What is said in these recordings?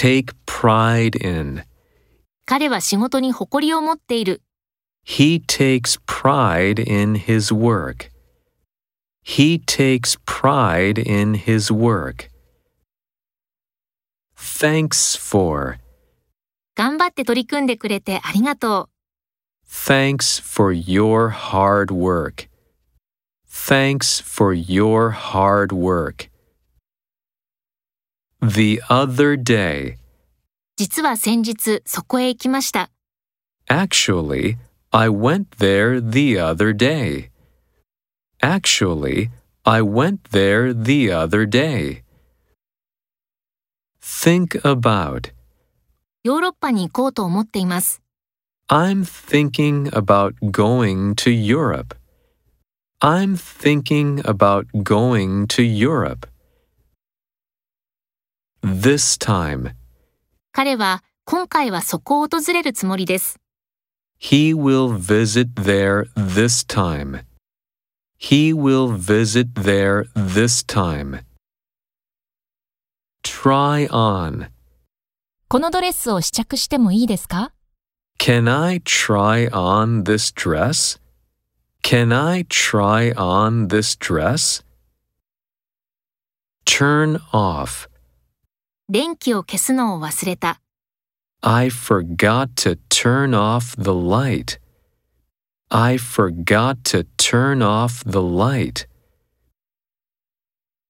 take pride in. 彼は仕事に誇りを持っている。 He takes pride in his work. He takes pride in his work. Thanks for. 頑張って取り組んでくれてありがとう。 Thanks for your hard work. Thanks for your hard work. The other day. 実は先日そこへ行きました。 Actually, I went there the other day. Actually, I went there the other day. Think about. ヨーロッパに行こうと思っています。 I'm thinking about going to Europe. I'm thinking about going to Europe. This time, 彼は今回はそこを訪れるつもりです。 he will visit there this time. He will visit there this time. Try on. このドレスを試着してもいいですか Can I try on this dress? Can I try on this dress? Turn off. 電気を消すのを忘れた。I forgot to turn off the light. I forgot to turn off the light.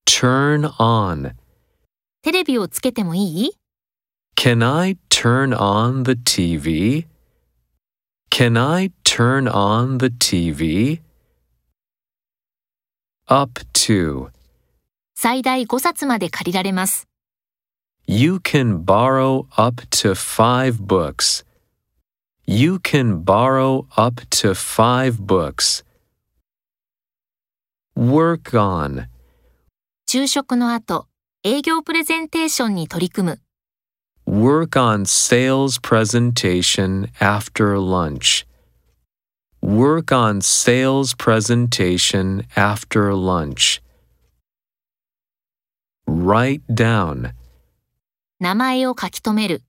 Turn on. テレビをつけてもいい Can I turn on the TV? Can I turn on the TV? Up to. 最大5冊まで借りられます。You can borrow up to five books. You can borrow up to five books. Work on. 昼食の後、営業プレゼンテーションに取り組む。 Work on sales presentation after lunch. Work on sales presentation after lunch. Write down. 名前を書き留める。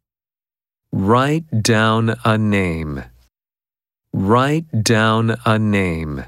Write down a name. Write down a name.